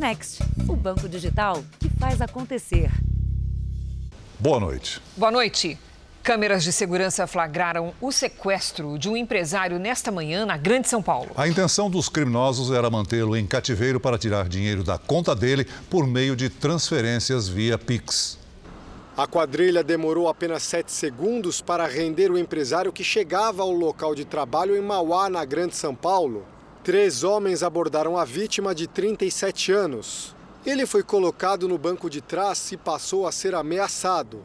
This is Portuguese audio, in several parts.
Next, o banco digital que faz acontecer. Boa noite. Boa noite. Câmeras de segurança flagraram o sequestro de um empresário nesta manhã na Grande São Paulo. A intenção dos criminosos era mantê-lo em cativeiro para tirar dinheiro da conta dele por meio de transferências via Pix. A quadrilha demorou apenas sete segundos para render o empresário que chegava ao local de trabalho em Mauá, na Grande São Paulo. Três homens abordaram a vítima de 37 anos. Ele foi colocado no banco de trás e passou a ser ameaçado.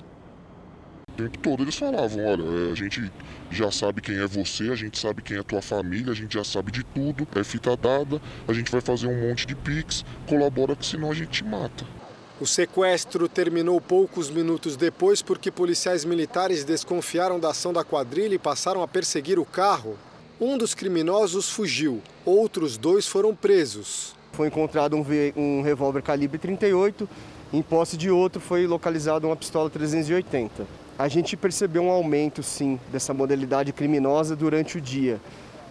O tempo todo eles falavam, olha, é, a gente já sabe quem é você, a gente sabe quem é tua família, a gente já sabe de tudo, é fita dada, a gente vai fazer um monte de pix, colabora que senão a gente te mata. O sequestro terminou poucos minutos depois porque policiais militares desconfiaram da ação da quadrilha e passaram a perseguir o carro. Um dos criminosos fugiu, outros dois foram presos. Foi encontrado um, um revólver calibre 38, em posse de outro foi localizada uma pistola 380. A gente percebeu um aumento, sim, dessa modalidade criminosa durante o dia.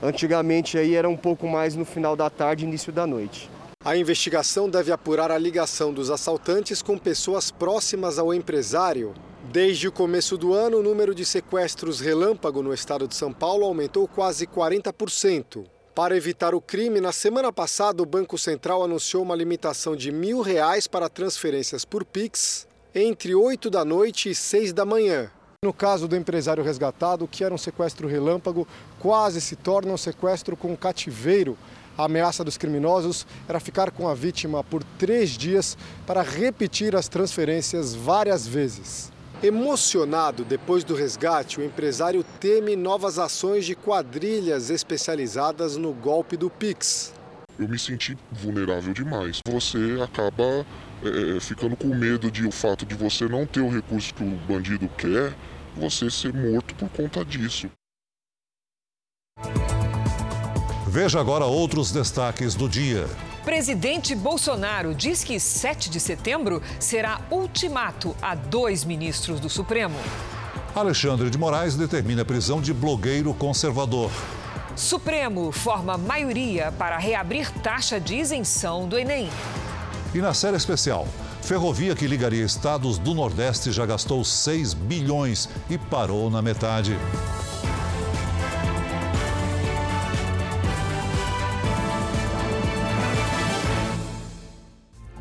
Antigamente aí era um pouco mais no final da tarde, início da noite. A investigação deve apurar a ligação dos assaltantes com pessoas próximas ao empresário. Desde o começo do ano, o número de sequestros relâmpago no estado de São Paulo aumentou quase 40%. Para evitar o crime, na semana passada o Banco Central anunciou uma limitação de mil reais para transferências por Pix entre 8 da noite e 6 da manhã. No caso do empresário resgatado, que era um sequestro relâmpago quase se torna um sequestro com cativeiro a ameaça dos criminosos era ficar com a vítima por três dias para repetir as transferências várias vezes. Emocionado depois do resgate, o empresário teme novas ações de quadrilhas especializadas no golpe do Pix. Eu me senti vulnerável demais. Você acaba é, ficando com medo de o fato de você não ter o recurso que o bandido quer, você ser morto por conta disso. Veja agora outros destaques do dia. Presidente Bolsonaro diz que 7 de setembro será ultimato a dois ministros do Supremo. Alexandre de Moraes determina a prisão de blogueiro conservador. Supremo forma maioria para reabrir taxa de isenção do Enem. E na série especial, ferrovia que ligaria estados do Nordeste já gastou 6 bilhões e parou na metade.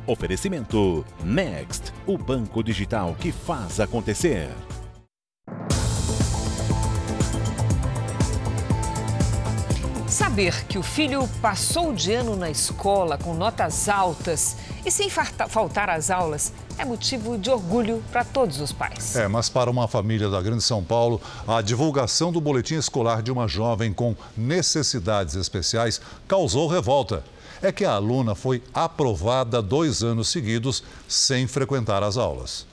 Oferecimento Next, o banco digital que faz acontecer. Saber que o filho passou de ano na escola com notas altas e sem faltar às aulas é motivo de orgulho para todos os pais. É, mas para uma família da Grande São Paulo, a divulgação do boletim escolar de uma jovem com necessidades especiais causou revolta é que a aluna foi aprovada dois anos seguidos sem frequentar as aulas.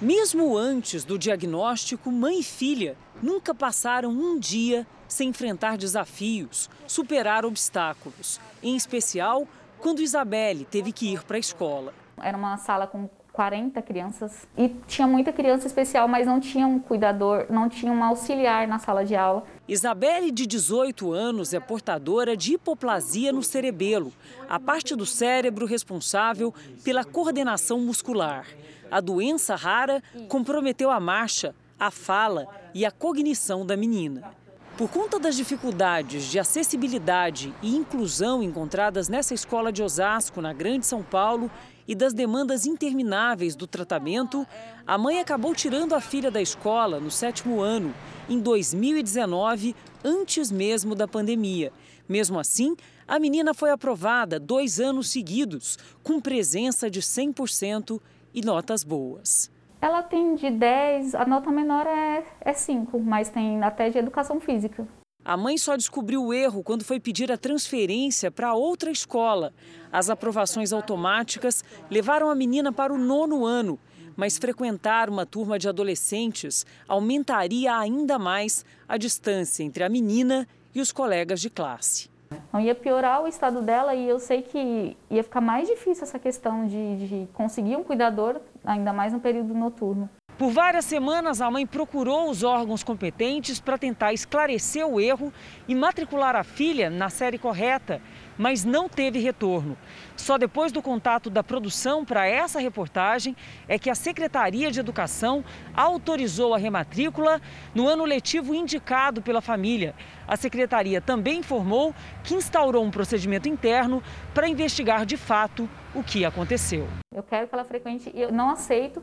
Mesmo antes do diagnóstico, mãe e filha nunca passaram um dia sem enfrentar desafios, superar obstáculos. Em especial, quando Isabelle teve que ir para a escola. Era uma sala com 40 crianças e tinha muita criança especial, mas não tinha um cuidador, não tinha um auxiliar na sala de aula. Isabelle, de 18 anos, é portadora de hipoplasia no cerebelo, a parte do cérebro responsável pela coordenação muscular. A doença rara comprometeu a marcha, a fala e a cognição da menina. Por conta das dificuldades de acessibilidade e inclusão encontradas nessa escola de Osasco, na Grande São Paulo, e das demandas intermináveis do tratamento, a mãe acabou tirando a filha da escola no sétimo ano, em 2019, antes mesmo da pandemia. Mesmo assim, a menina foi aprovada dois anos seguidos, com presença de 100% e notas boas. Ela tem de 10, a nota menor é, é 5, mas tem até de educação física. A mãe só descobriu o erro quando foi pedir a transferência para outra escola. As aprovações automáticas levaram a menina para o nono ano, mas frequentar uma turma de adolescentes aumentaria ainda mais a distância entre a menina e os colegas de classe. Não ia piorar o estado dela e eu sei que ia ficar mais difícil essa questão de, de conseguir um cuidador, ainda mais no período noturno. Por várias semanas, a mãe procurou os órgãos competentes para tentar esclarecer o erro e matricular a filha na série correta. mas não teve retorno. Só depois do contato da produção para essa reportagem é que a Secretaria de Educação autorizou a rematrícula no ano letivo indicado pela família. A secretaria também informou que instaurou um procedimento interno para investigar de fato o que aconteceu. Eu quero que ela frequente eu não aceito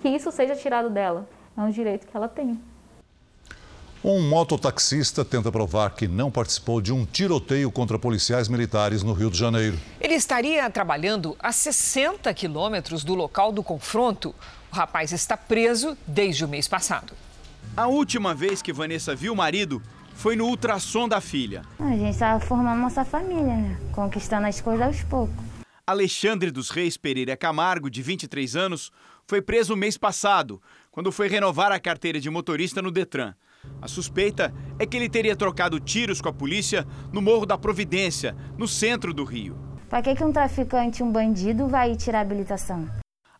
que isso seja tirado dela. É um direito que ela tem. Um mototaxista tenta provar que não participou de um tiroteio contra policiais militares no Rio de Janeiro. Ele estaria trabalhando a 60 quilômetros do local do confronto. O rapaz está preso desde o mês passado. A última vez que Vanessa viu o marido foi no ultrassom da filha. A gente estava formando nossa família, né? Conquistando as coisas aos poucos. Alexandre dos Reis Pereira Camargo, de 23 anos, foi preso mês passado, quando foi renovar a carteira de motorista no Detran. A suspeita é que ele teria trocado tiros com a polícia no Morro da Providência, no centro do Rio. Para que, que um traficante, um bandido, vai tirar a habilitação?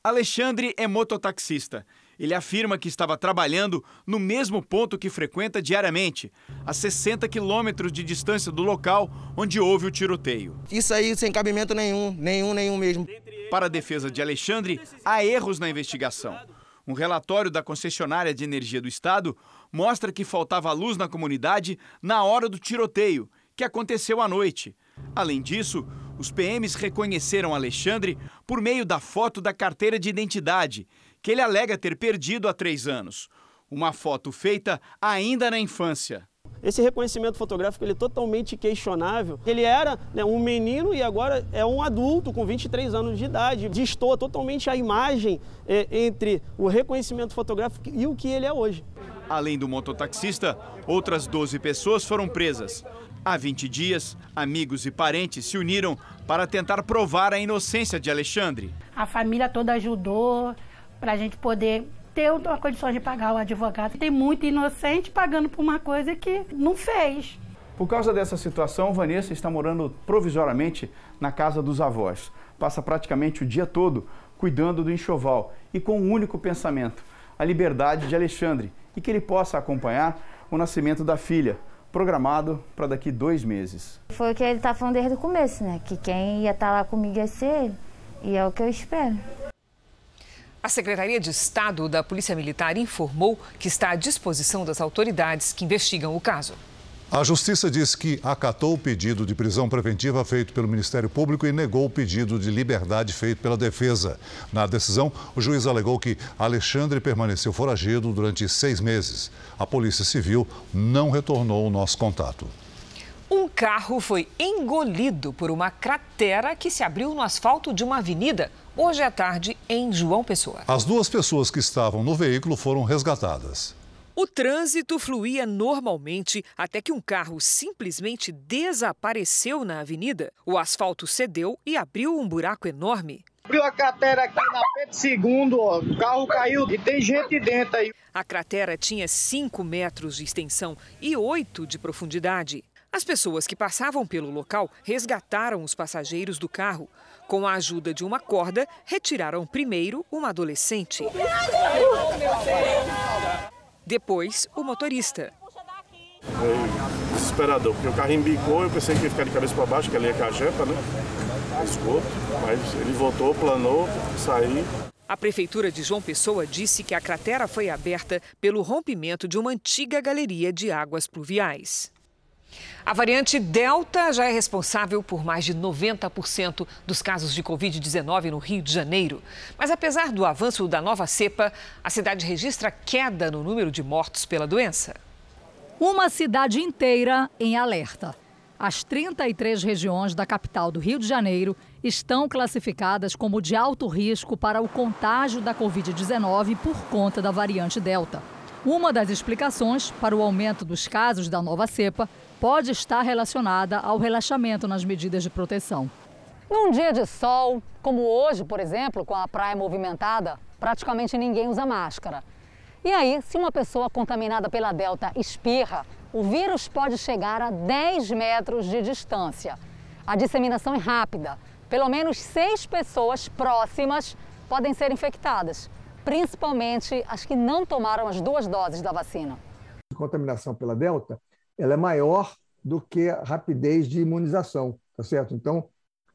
Alexandre é mototaxista. Ele afirma que estava trabalhando no mesmo ponto que frequenta diariamente, a 60 quilômetros de distância do local onde houve o tiroteio. Isso aí sem cabimento nenhum, nenhum, nenhum mesmo. Para a defesa de Alexandre, há erros na investigação. Um relatório da concessionária de energia do estado mostra que faltava luz na comunidade na hora do tiroteio, que aconteceu à noite. Além disso, os PMs reconheceram Alexandre por meio da foto da carteira de identidade, que ele alega ter perdido há três anos. Uma foto feita ainda na infância. Esse reconhecimento fotográfico ele é totalmente questionável. Ele era né, um menino e agora é um adulto com 23 anos de idade. Destoa totalmente a imagem é, entre o reconhecimento fotográfico e o que ele é hoje. Além do mototaxista, outras 12 pessoas foram presas. Há 20 dias, amigos e parentes se uniram para tentar provar a inocência de Alexandre. A família toda ajudou para a gente poder ter uma condição de pagar o advogado. Tem muito inocente pagando por uma coisa que não fez. Por causa dessa situação, Vanessa está morando provisoriamente na casa dos avós. Passa praticamente o dia todo cuidando do enxoval e com um único pensamento: a liberdade de Alexandre e que ele possa acompanhar o nascimento da filha, programado para daqui dois meses. Foi o que ele está falando desde o começo, né? Que quem ia estar tá lá comigo ia ser ele. E é o que eu espero. A Secretaria de Estado da Polícia Militar informou que está à disposição das autoridades que investigam o caso. A Justiça disse que acatou o pedido de prisão preventiva feito pelo Ministério Público e negou o pedido de liberdade feito pela defesa. Na decisão, o juiz alegou que Alexandre permaneceu foragido durante seis meses. A Polícia Civil não retornou o nosso contato. Um carro foi engolido por uma cratera que se abriu no asfalto de uma avenida hoje à tarde em João Pessoa. As duas pessoas que estavam no veículo foram resgatadas. O trânsito fluía normalmente até que um carro simplesmente desapareceu na avenida. O asfalto cedeu e abriu um buraco enorme. Abriu a cratera aqui na Pedro segundo, ó. o carro caiu e tem gente dentro aí. A cratera tinha 5 metros de extensão e 8 de profundidade. As pessoas que passavam pelo local resgataram os passageiros do carro. Com a ajuda de uma corda, retiraram primeiro uma adolescente. Depois, o motorista. Foi desesperador, porque o carro embicou, eu pensei que ia ficar de cabeça para baixo, que ali é cajepa, né? Esgoto, mas ele voltou, planou, saiu. A Prefeitura de João Pessoa disse que a cratera foi aberta pelo rompimento de uma antiga galeria de águas pluviais. A variante Delta já é responsável por mais de 90% dos casos de Covid-19 no Rio de Janeiro. Mas apesar do avanço da nova cepa, a cidade registra queda no número de mortos pela doença. Uma cidade inteira em alerta. As 33 regiões da capital do Rio de Janeiro estão classificadas como de alto risco para o contágio da Covid-19 por conta da variante Delta. Uma das explicações para o aumento dos casos da nova cepa pode estar relacionada ao relaxamento nas medidas de proteção. Num dia de sol, como hoje, por exemplo, com a praia movimentada, praticamente ninguém usa máscara. E aí, se uma pessoa contaminada pela Delta espirra, o vírus pode chegar a 10 metros de distância. A disseminação é rápida. Pelo menos seis pessoas próximas podem ser infectadas, principalmente as que não tomaram as duas doses da vacina. A contaminação pela Delta ela é maior do que a rapidez de imunização. tá certo? Então,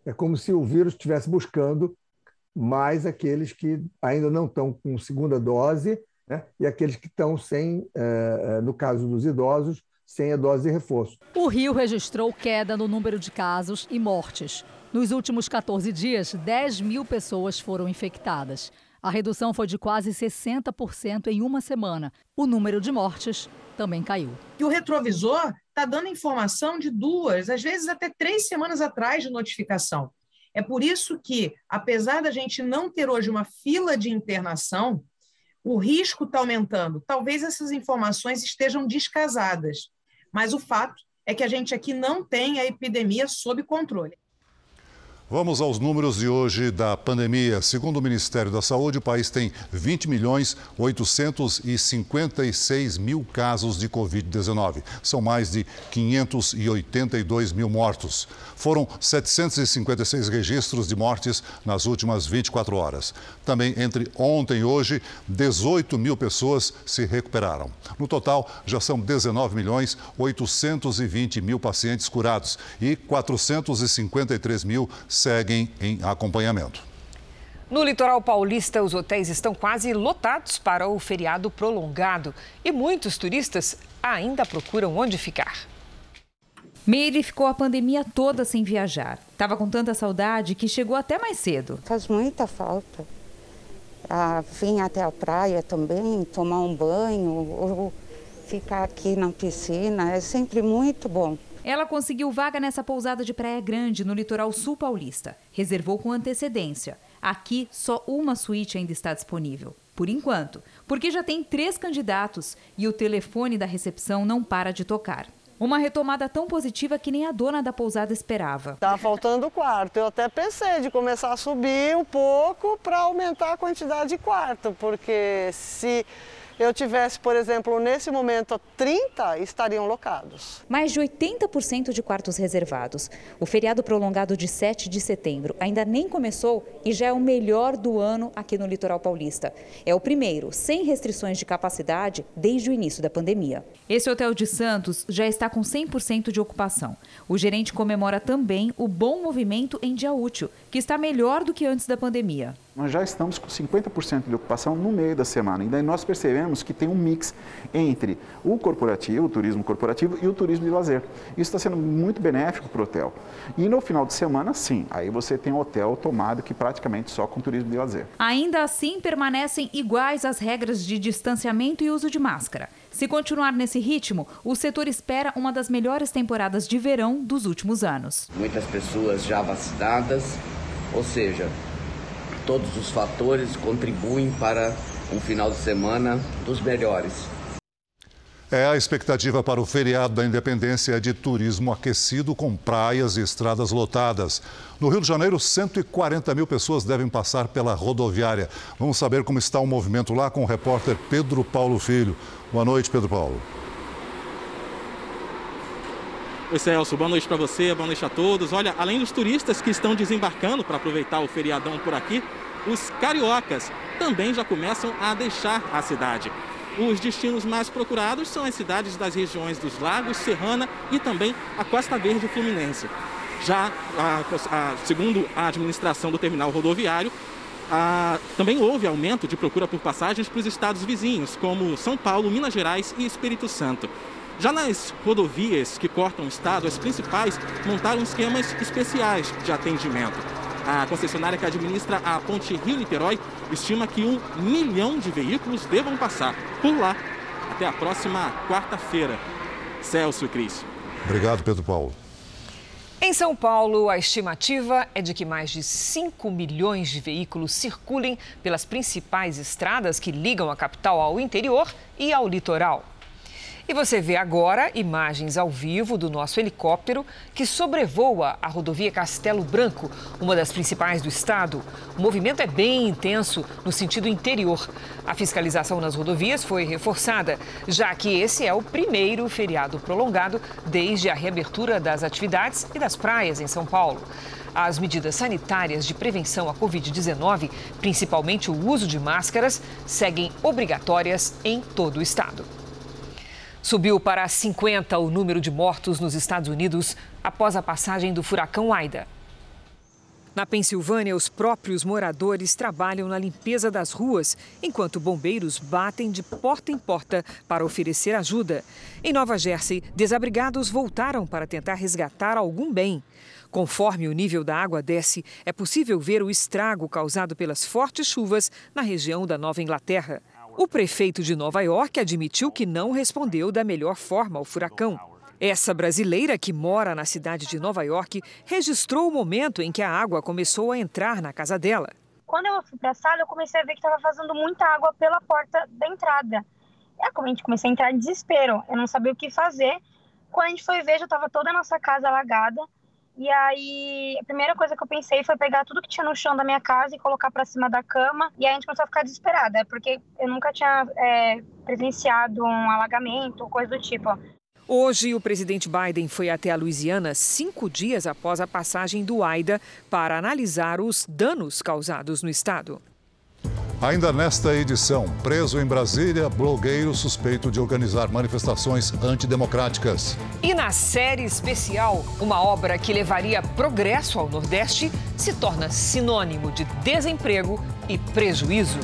é como se o vírus estivesse buscando mais aqueles que ainda não estão com segunda dose né? e aqueles que estão sem, é, no caso dos idosos, sem a dose de reforço. O Rio registrou queda no número de casos e mortes. Nos últimos 14 dias, 10 mil pessoas foram infectadas. A redução foi de quase 60% em uma semana. O número de mortes também caiu. E o retrovisor está dando informação de duas, às vezes até três semanas atrás de notificação. É por isso que, apesar da gente não ter hoje uma fila de internação, o risco está aumentando. Talvez essas informações estejam descasadas, mas o fato é que a gente aqui não tem a epidemia sob controle. Vamos aos números de hoje da pandemia. Segundo o Ministério da Saúde, o país tem 20 milhões 856 mil casos de Covid-19. São mais de 582 mil mortos. Foram 756 registros de mortes nas últimas 24 horas. Também entre ontem e hoje, 18 mil pessoas se recuperaram. No total, já são 19 milhões 820 mil pacientes curados e 453 mil seguem em acompanhamento. No litoral paulista, os hotéis estão quase lotados para o feriado prolongado e muitos turistas ainda procuram onde ficar. Meire ficou a pandemia toda sem viajar. Tava com tanta saudade que chegou até mais cedo. Faz muita falta. Ah, vir até a praia também, tomar um banho ou ficar aqui na piscina é sempre muito bom. Ela conseguiu vaga nessa pousada de Praia Grande, no litoral sul paulista. Reservou com antecedência. Aqui, só uma suíte ainda está disponível. Por enquanto, porque já tem três candidatos e o telefone da recepção não para de tocar. Uma retomada tão positiva que nem a dona da pousada esperava. Tá faltando quarto. Eu até pensei de começar a subir um pouco para aumentar a quantidade de quarto, porque se eu tivesse, por exemplo, nesse momento 30, estariam locados. Mais de 80% de quartos reservados. O feriado prolongado de 7 de setembro ainda nem começou e já é o melhor do ano aqui no litoral paulista. É o primeiro sem restrições de capacidade desde o início da pandemia. Esse hotel de Santos já está com 100% de ocupação. O gerente comemora também o bom movimento em dia útil, que está melhor do que antes da pandemia nós já estamos com 50% de ocupação no meio da semana. E daí nós percebemos que tem um mix entre o corporativo, o turismo corporativo e o turismo de lazer. Isso está sendo muito benéfico para o hotel. E no final de semana, sim, aí você tem um hotel tomado que praticamente só com turismo de lazer. Ainda assim, permanecem iguais as regras de distanciamento e uso de máscara. Se continuar nesse ritmo, o setor espera uma das melhores temporadas de verão dos últimos anos. Muitas pessoas já vacinadas, ou seja, todos os fatores contribuem para um final de semana dos melhores. É a expectativa para o feriado da Independência de turismo aquecido com praias e estradas lotadas. No Rio de Janeiro, 140 mil pessoas devem passar pela rodoviária. Vamos saber como está o movimento lá com o repórter Pedro Paulo Filho. Boa noite, Pedro Paulo. Oi, Celso, boa noite para você, boa noite a todos. Olha, além dos turistas que estão desembarcando para aproveitar o feriadão por aqui, os cariocas também já começam a deixar a cidade. Os destinos mais procurados são as cidades das regiões dos Lagos, Serrana e também a Costa Verde Fluminense. Já, a, a, segundo a administração do terminal rodoviário, a, também houve aumento de procura por passagens para os estados vizinhos, como São Paulo, Minas Gerais e Espírito Santo. Já nas rodovias que cortam o estado, as principais montaram esquemas especiais de atendimento. A concessionária que administra a ponte Rio-Niterói estima que um milhão de veículos devam passar por lá até a próxima quarta-feira. Celso e Cris. Obrigado, Pedro Paulo. Em São Paulo, a estimativa é de que mais de 5 milhões de veículos circulem pelas principais estradas que ligam a capital ao interior e ao litoral. E você vê agora imagens ao vivo do nosso helicóptero que sobrevoa a rodovia Castelo Branco, uma das principais do estado. O movimento é bem intenso no sentido interior. A fiscalização nas rodovias foi reforçada, já que esse é o primeiro feriado prolongado desde a reabertura das atividades e das praias em São Paulo. As medidas sanitárias de prevenção à Covid-19, principalmente o uso de máscaras, seguem obrigatórias em todo o estado. Subiu para 50 o número de mortos nos Estados Unidos após a passagem do furacão Aida. Na Pensilvânia, os próprios moradores trabalham na limpeza das ruas, enquanto bombeiros batem de porta em porta para oferecer ajuda. Em Nova Jersey, desabrigados voltaram para tentar resgatar algum bem. Conforme o nível da água desce, é possível ver o estrago causado pelas fortes chuvas na região da Nova Inglaterra. O prefeito de Nova York admitiu que não respondeu da melhor forma ao furacão. Essa brasileira que mora na cidade de Nova York registrou o momento em que a água começou a entrar na casa dela. Quando eu fui para a sala, eu comecei a ver que estava fazendo muita água pela porta da entrada. É como a gente começou a entrar em desespero. Eu não sabia o que fazer. Quando a gente foi ver, já estava toda a nossa casa alagada. E aí, a primeira coisa que eu pensei foi pegar tudo que tinha no chão da minha casa e colocar para cima da cama. E aí a gente começou a ficar desesperada, porque eu nunca tinha é, presenciado um alagamento, coisa do tipo. Hoje, o presidente Biden foi até a Louisiana cinco dias após a passagem do Aida para analisar os danos causados no estado. Ainda nesta edição, preso em Brasília, blogueiro suspeito de organizar manifestações antidemocráticas. E na série especial, uma obra que levaria progresso ao Nordeste se torna sinônimo de desemprego e prejuízo.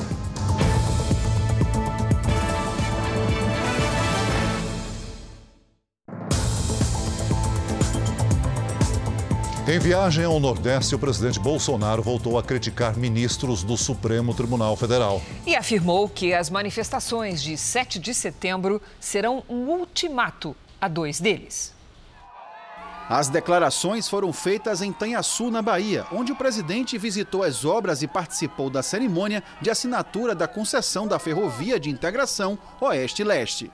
Em viagem ao Nordeste, o presidente Bolsonaro voltou a criticar ministros do Supremo Tribunal Federal. E afirmou que as manifestações de 7 de setembro serão um ultimato a dois deles. As declarações foram feitas em Tanhaçu, na Bahia, onde o presidente visitou as obras e participou da cerimônia de assinatura da concessão da Ferrovia de Integração Oeste-Leste.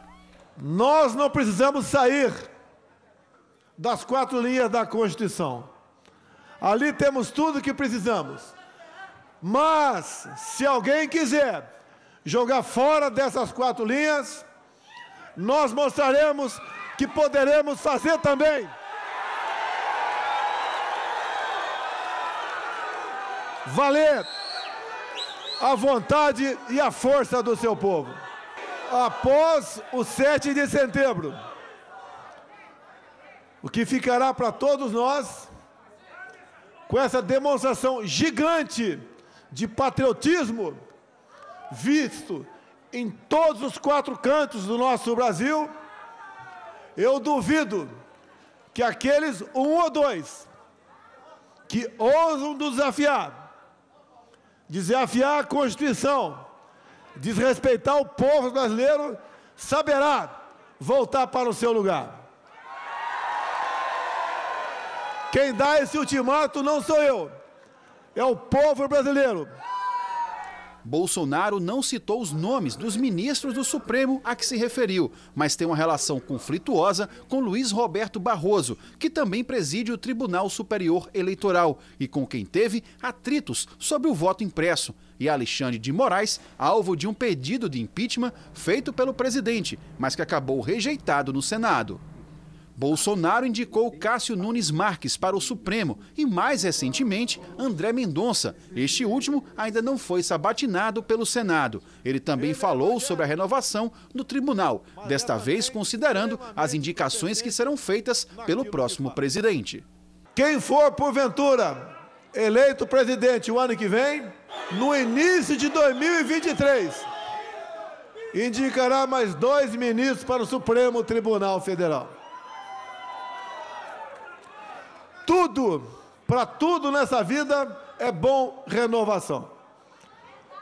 Nós não precisamos sair das quatro linhas da Constituição. Ali temos tudo que precisamos. Mas, se alguém quiser jogar fora dessas quatro linhas, nós mostraremos que poderemos fazer também. Valer a vontade e a força do seu povo. Após o 7 de setembro, o que ficará para todos nós com essa demonstração gigante de patriotismo visto em todos os quatro cantos do nosso Brasil, eu duvido que aqueles um ou dois que ousam desafiar, desafiar a Constituição, desrespeitar o povo brasileiro, saberá voltar para o seu lugar. Quem dá esse ultimato não sou eu, é o povo brasileiro. Bolsonaro não citou os nomes dos ministros do Supremo a que se referiu, mas tem uma relação conflituosa com Luiz Roberto Barroso, que também preside o Tribunal Superior Eleitoral e com quem teve atritos sobre o voto impresso, e Alexandre de Moraes, alvo de um pedido de impeachment feito pelo presidente, mas que acabou rejeitado no Senado. Bolsonaro indicou Cássio Nunes Marques para o Supremo e, mais recentemente, André Mendonça. Este último ainda não foi sabatinado pelo Senado. Ele também falou sobre a renovação do tribunal, desta vez considerando as indicações que serão feitas pelo próximo presidente. Quem for, porventura, eleito presidente o ano que vem, no início de 2023, indicará mais dois ministros para o Supremo Tribunal Federal. Tudo, para tudo nessa vida é bom renovação.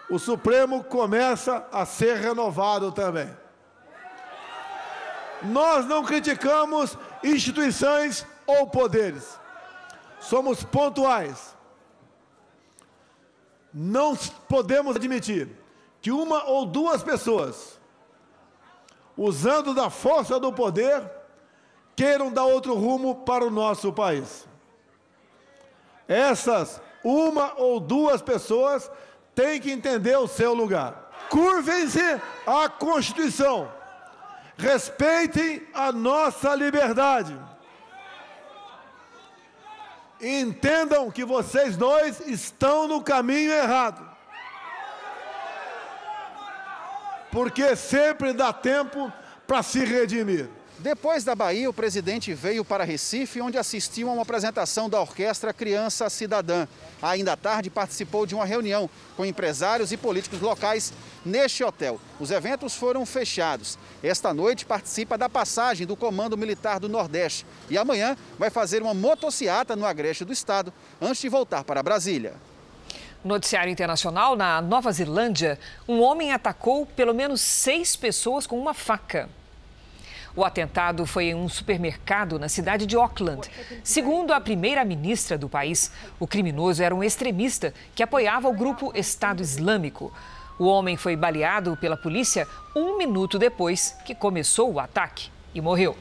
O Supremo começa a ser renovado também. Nós não criticamos instituições ou poderes. Somos pontuais. Não podemos admitir que uma ou duas pessoas, usando da força do poder, queiram dar outro rumo para o nosso país. Essas uma ou duas pessoas têm que entender o seu lugar. Curvem-se à Constituição. Respeitem a nossa liberdade. Entendam que vocês dois estão no caminho errado. Porque sempre dá tempo para se redimir. Depois da Bahia, o presidente veio para Recife, onde assistiu a uma apresentação da orquestra Criança Cidadã. Ainda à tarde, participou de uma reunião com empresários e políticos locais neste hotel. Os eventos foram fechados. Esta noite, participa da passagem do Comando Militar do Nordeste e amanhã vai fazer uma motociata no Agreste do Estado antes de voltar para Brasília. Noticiário internacional: na Nova Zelândia, um homem atacou pelo menos seis pessoas com uma faca. O atentado foi em um supermercado na cidade de Auckland. Segundo a primeira-ministra do país, o criminoso era um extremista que apoiava o grupo Estado Islâmico. O homem foi baleado pela polícia um minuto depois que começou o ataque e morreu.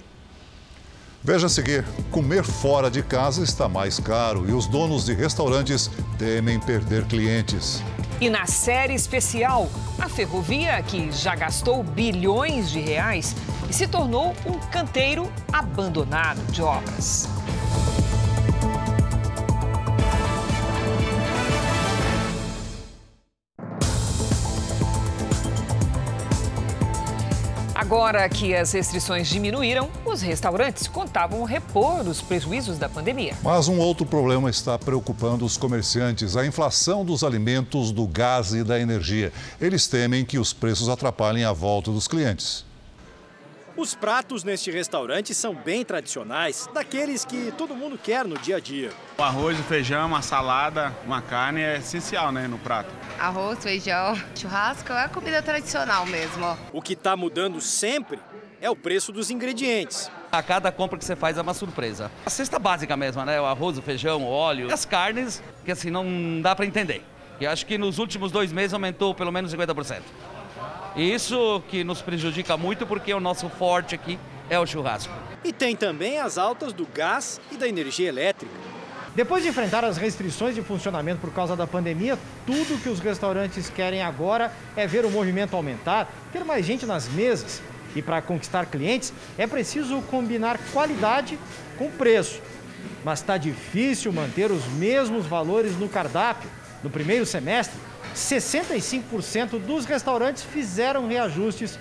Veja a seguir: comer fora de casa está mais caro e os donos de restaurantes temem perder clientes. E na série especial, a ferrovia, que já gastou bilhões de reais e se tornou um canteiro abandonado de obras. Agora que as restrições diminuíram, os restaurantes contavam repor os prejuízos da pandemia. Mas um outro problema está preocupando os comerciantes: a inflação dos alimentos, do gás e da energia. Eles temem que os preços atrapalhem a volta dos clientes. Os pratos neste restaurante são bem tradicionais, daqueles que todo mundo quer no dia a dia. O arroz, o feijão, uma salada, uma carne é essencial né, no prato. Arroz, feijão, churrasco é a comida tradicional mesmo. O que está mudando sempre é o preço dos ingredientes. A cada compra que você faz é uma surpresa. A cesta básica mesmo, né? O arroz, o feijão, o óleo, as carnes, que assim não dá para entender. E acho que nos últimos dois meses aumentou pelo menos 50%. Isso que nos prejudica muito porque o nosso forte aqui é o churrasco. E tem também as altas do gás e da energia elétrica. Depois de enfrentar as restrições de funcionamento por causa da pandemia, tudo que os restaurantes querem agora é ver o movimento aumentar, ter mais gente nas mesas. E para conquistar clientes é preciso combinar qualidade com preço. Mas está difícil manter os mesmos valores no cardápio. No primeiro semestre, 65% dos restaurantes fizeram reajustes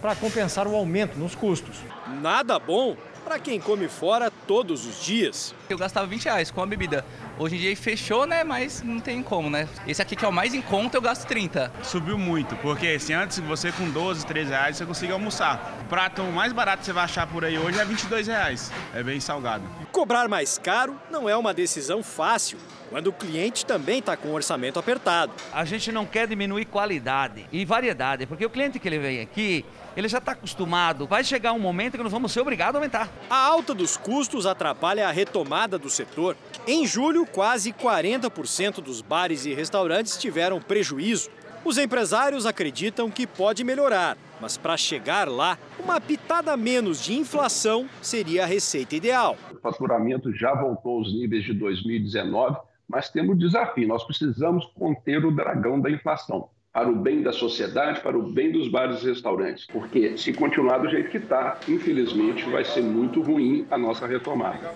para compensar o aumento nos custos. Nada bom para quem come fora todos os dias. Eu gastava 20 reais com a bebida. Hoje em dia fechou, né? Mas não tem como, né? Esse aqui que é o mais em conta, eu gasto 30. Subiu muito, porque se antes você com 12, 13 reais você consegue almoçar. O prato mais barato que você vai achar por aí hoje é 22 reais. É bem salgado. Cobrar mais caro não é uma decisão fácil quando o cliente também está com o orçamento apertado. A gente não quer diminuir qualidade e variedade, porque o cliente que ele vem aqui, ele já está acostumado. Vai chegar um momento que nós vamos ser obrigados a aumentar. A alta dos custos atrapalha a retomada do setor. Em julho, quase 40% dos bares e restaurantes tiveram prejuízo. Os empresários acreditam que pode melhorar, mas para chegar lá, uma pitada menos de inflação seria a receita ideal. O faturamento já voltou aos níveis de 2019 mas temos desafio. Nós precisamos conter o dragão da inflação para o bem da sociedade, para o bem dos bares e restaurantes. Porque se continuar do jeito que está, infelizmente vai ser muito ruim a nossa retomada.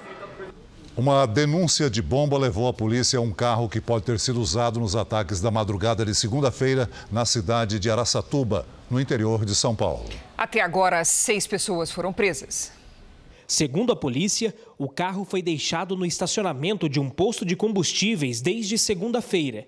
Uma denúncia de bomba levou a polícia a um carro que pode ter sido usado nos ataques da madrugada de segunda-feira na cidade de Araçatuba, no interior de São Paulo. Até agora, seis pessoas foram presas. Segundo a polícia, o carro foi deixado no estacionamento de um posto de combustíveis desde segunda-feira.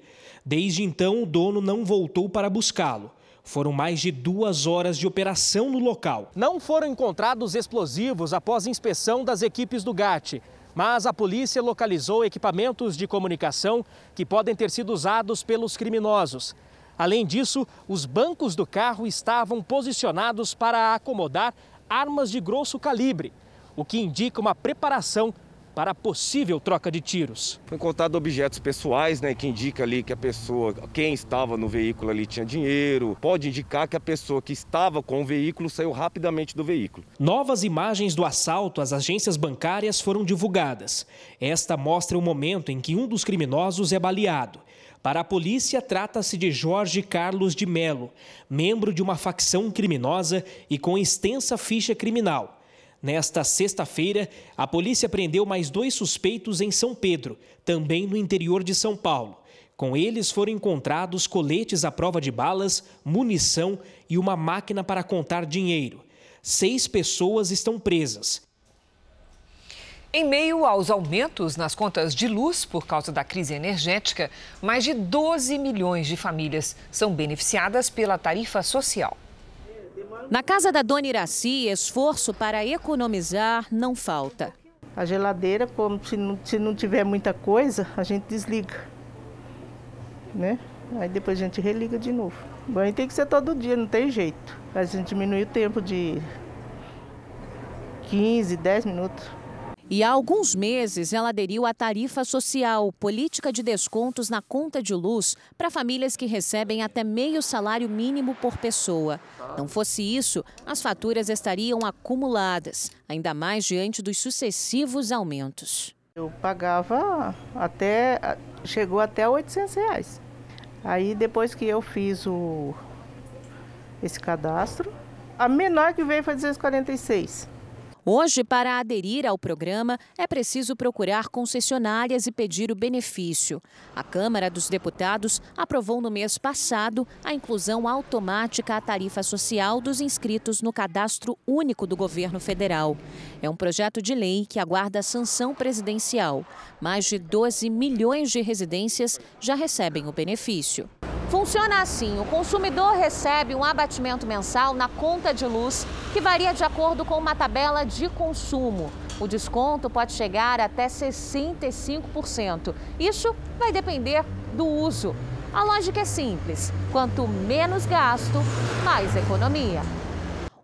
Desde então, o dono não voltou para buscá-lo. Foram mais de duas horas de operação no local. Não foram encontrados explosivos após inspeção das equipes do GAT, mas a polícia localizou equipamentos de comunicação que podem ter sido usados pelos criminosos. Além disso, os bancos do carro estavam posicionados para acomodar armas de grosso calibre o que indica uma preparação para a possível troca de tiros. Foi encontrado objetos pessoais, né, que indica ali que a pessoa, quem estava no veículo ali tinha dinheiro. Pode indicar que a pessoa que estava com o veículo saiu rapidamente do veículo. Novas imagens do assalto às agências bancárias foram divulgadas. Esta mostra o momento em que um dos criminosos é baleado. Para a polícia, trata-se de Jorge Carlos de Melo, membro de uma facção criminosa e com extensa ficha criminal. Nesta sexta-feira, a polícia prendeu mais dois suspeitos em São Pedro, também no interior de São Paulo. Com eles foram encontrados coletes à prova de balas, munição e uma máquina para contar dinheiro. Seis pessoas estão presas. Em meio aos aumentos nas contas de luz por causa da crise energética, mais de 12 milhões de famílias são beneficiadas pela tarifa social. Na casa da dona Iraci, esforço para economizar não falta. A geladeira, como se não, se não tiver muita coisa, a gente desliga. Né? Aí depois a gente religa de novo. Banho tem que ser todo dia, não tem jeito. A gente diminui o tempo de 15, 10 minutos. E há alguns meses ela aderiu à tarifa social, política de descontos na conta de luz para famílias que recebem até meio salário mínimo por pessoa. Não fosse isso, as faturas estariam acumuladas, ainda mais diante dos sucessivos aumentos. Eu pagava até, chegou até 800 reais. Aí depois que eu fiz o, esse cadastro, a menor que veio foi 246. Hoje, para aderir ao programa, é preciso procurar concessionárias e pedir o benefício. A Câmara dos Deputados aprovou no mês passado a inclusão automática à tarifa social dos inscritos no Cadastro Único do Governo Federal. É um projeto de lei que aguarda sanção presidencial. Mais de 12 milhões de residências já recebem o benefício. Funciona assim: o consumidor recebe um abatimento mensal na conta de luz que varia de acordo com uma tabela de consumo. O desconto pode chegar até 65%. Isso vai depender do uso. A lógica é simples: quanto menos gasto, mais economia.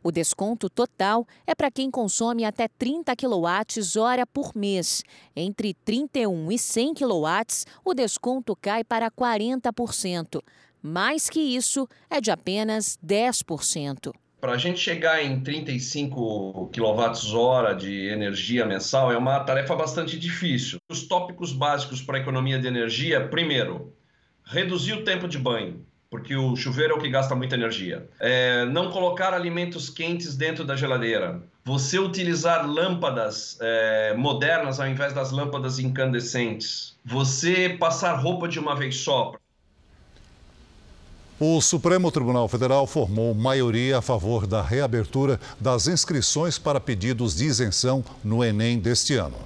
O desconto total é para quem consome até 30 kWh por mês. Entre 31 e 100 kW, o desconto cai para 40%. Mais que isso, é de apenas 10%. Para a gente chegar em 35 kWh de energia mensal é uma tarefa bastante difícil. Os tópicos básicos para a economia de energia, primeiro, reduzir o tempo de banho porque o chuveiro é o que gasta muita energia. É, não colocar alimentos quentes dentro da geladeira. Você utilizar lâmpadas é, modernas ao invés das lâmpadas incandescentes. Você passar roupa de uma vez só. O Supremo Tribunal Federal formou maioria a favor da reabertura das inscrições para pedidos de isenção no Enem deste ano.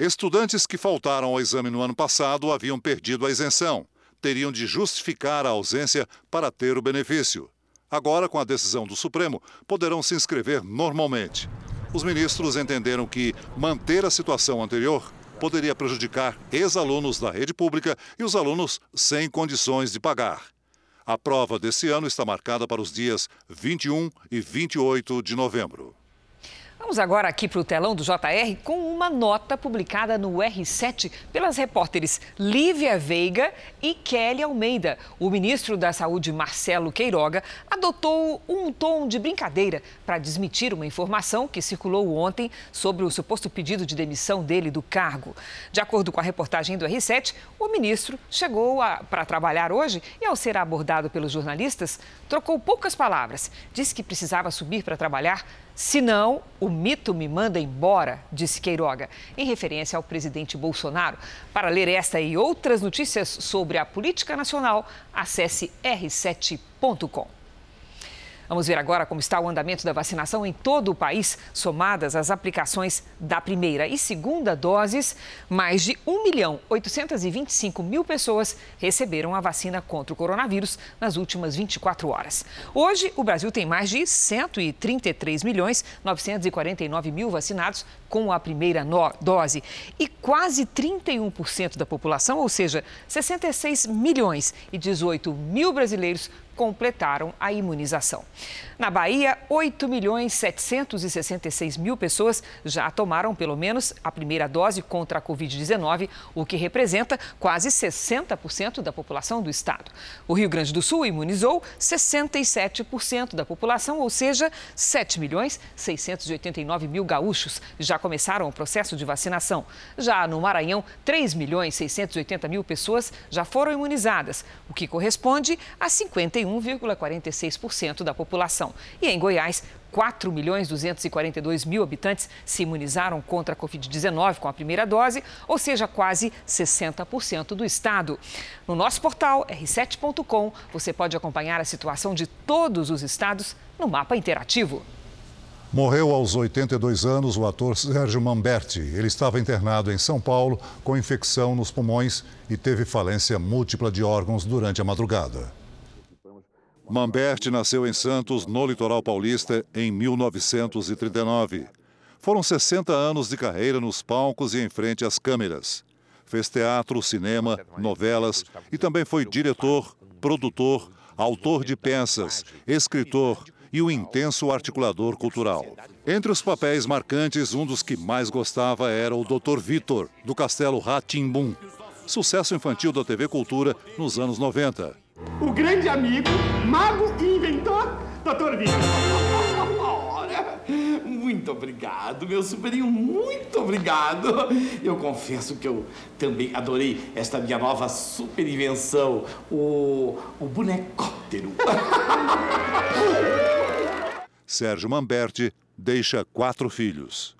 Estudantes que faltaram ao exame no ano passado haviam perdido a isenção teriam de justificar a ausência para ter o benefício. Agora, com a decisão do Supremo, poderão se inscrever normalmente. Os ministros entenderam que manter a situação anterior poderia prejudicar ex-alunos da rede pública e os alunos sem condições de pagar. A prova desse ano está marcada para os dias 21 e 28 de novembro. Vamos agora aqui para o telão do JR com uma nota publicada no R7 pelas repórteres Lívia Veiga e Kelly Almeida. O ministro da Saúde, Marcelo Queiroga, adotou um tom de brincadeira para desmitir uma informação que circulou ontem sobre o suposto pedido de demissão dele do cargo. De acordo com a reportagem do R7, o ministro chegou para trabalhar hoje e, ao ser abordado pelos jornalistas, trocou poucas palavras. Disse que precisava subir para trabalhar Senão, o mito me manda embora, disse Queiroga, em referência ao presidente Bolsonaro. Para ler esta e outras notícias sobre a política nacional, acesse r7.com. Vamos ver agora como está o andamento da vacinação em todo o país, somadas as aplicações da primeira e segunda doses. Mais de 1 milhão 825 mil pessoas receberam a vacina contra o coronavírus nas últimas 24 horas. Hoje, o Brasil tem mais de 133 milhões 949 mil vacinados com a primeira dose e quase 31% da população, ou seja, 66 milhões e 18 mil brasileiros completaram a imunização. Na Bahia, 8 milhões 766 mil pessoas já tomaram pelo menos a primeira dose contra a Covid-19, o que representa quase 60% da população do estado. O Rio Grande do Sul imunizou 67% da população, ou seja, 7 milhões 689 mil gaúchos já começaram o processo de vacinação. Já no Maranhão, 3 milhões 680 mil pessoas já foram imunizadas, o que corresponde a 51,46% da população. E em Goiás, 4 milhões 242 mil habitantes se imunizaram contra a Covid-19 com a primeira dose, ou seja, quase 60% do estado. No nosso portal r7.com, você pode acompanhar a situação de todos os estados no mapa interativo. Morreu aos 82 anos o ator Sérgio Mamberti. Ele estava internado em São Paulo com infecção nos pulmões e teve falência múltipla de órgãos durante a madrugada. Mamberti nasceu em Santos, no litoral paulista, em 1939. Foram 60 anos de carreira nos palcos e em frente às câmeras. Fez teatro, cinema, novelas e também foi diretor, produtor, autor de peças, escritor e um intenso articulador cultural. Entre os papéis marcantes, um dos que mais gostava era o Dr. Vitor, do Castelo Ratimbum, sucesso infantil da TV Cultura nos anos 90. O grande amigo, mago e inventor, Dr. Vitor. Ora, muito obrigado, meu sobrinho, muito obrigado. Eu confesso que eu também adorei esta minha nova super invenção, o, o bonecóptero. Sérgio Mamberti deixa quatro filhos.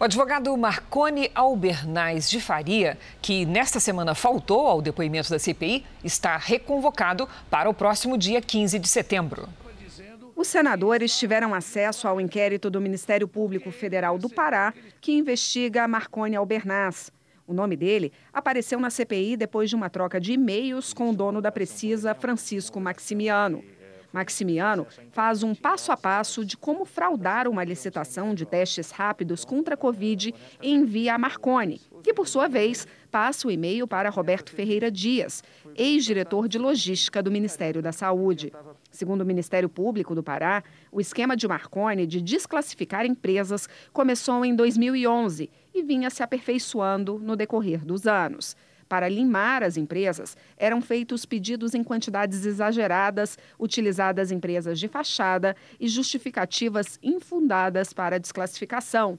O advogado Marcone Albernaz de Faria, que nesta semana faltou ao depoimento da CPI, está reconvocado para o próximo dia 15 de setembro. Os senadores tiveram acesso ao inquérito do Ministério Público Federal do Pará, que investiga Marcone Albernaz. O nome dele apareceu na CPI depois de uma troca de e-mails com o dono da Precisa, Francisco Maximiano. Maximiano faz um passo a passo de como fraudar uma licitação de testes rápidos contra a Covid e envia a Marconi, que, por sua vez, passa o e-mail para Roberto Ferreira Dias, ex-diretor de logística do Ministério da Saúde. Segundo o Ministério Público do Pará, o esquema de Marconi de desclassificar empresas começou em 2011 e vinha se aperfeiçoando no decorrer dos anos. Para limar as empresas, eram feitos pedidos em quantidades exageradas, utilizadas empresas de fachada e justificativas infundadas para desclassificação.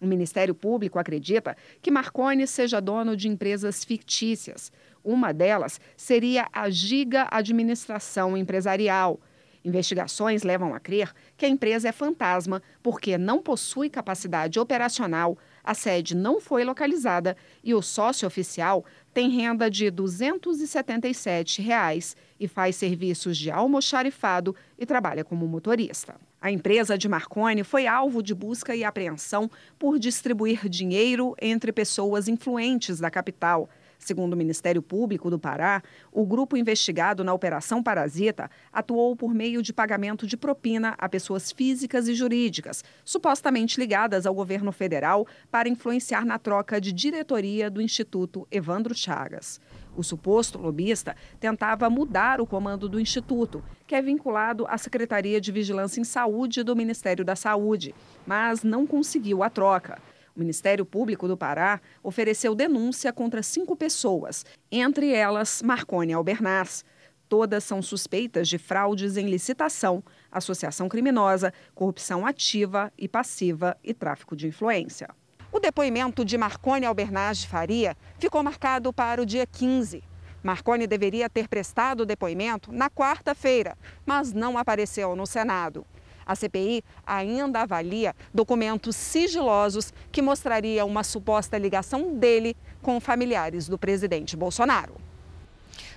O Ministério Público acredita que Marconi seja dono de empresas fictícias. Uma delas seria a Giga Administração Empresarial. Investigações levam a crer que a empresa é fantasma porque não possui capacidade operacional, a sede não foi localizada e o sócio oficial tem renda de 277 reais e faz serviços de almoxarifado e trabalha como motorista. A empresa de Marconi foi alvo de busca e apreensão por distribuir dinheiro entre pessoas influentes da capital. Segundo o Ministério Público do Pará, o grupo investigado na Operação Parasita atuou por meio de pagamento de propina a pessoas físicas e jurídicas, supostamente ligadas ao governo federal, para influenciar na troca de diretoria do Instituto Evandro Chagas. O suposto lobista tentava mudar o comando do Instituto, que é vinculado à Secretaria de Vigilância em Saúde do Ministério da Saúde, mas não conseguiu a troca. O Ministério Público do Pará ofereceu denúncia contra cinco pessoas, entre elas Marcone Albernaz. Todas são suspeitas de fraudes em licitação, associação criminosa, corrupção ativa e passiva e tráfico de influência. O depoimento de Marcone Albernaz de Faria ficou marcado para o dia 15. Marcone deveria ter prestado o depoimento na quarta-feira, mas não apareceu no Senado. A CPI ainda avalia documentos sigilosos que mostrariam uma suposta ligação dele com familiares do presidente Bolsonaro.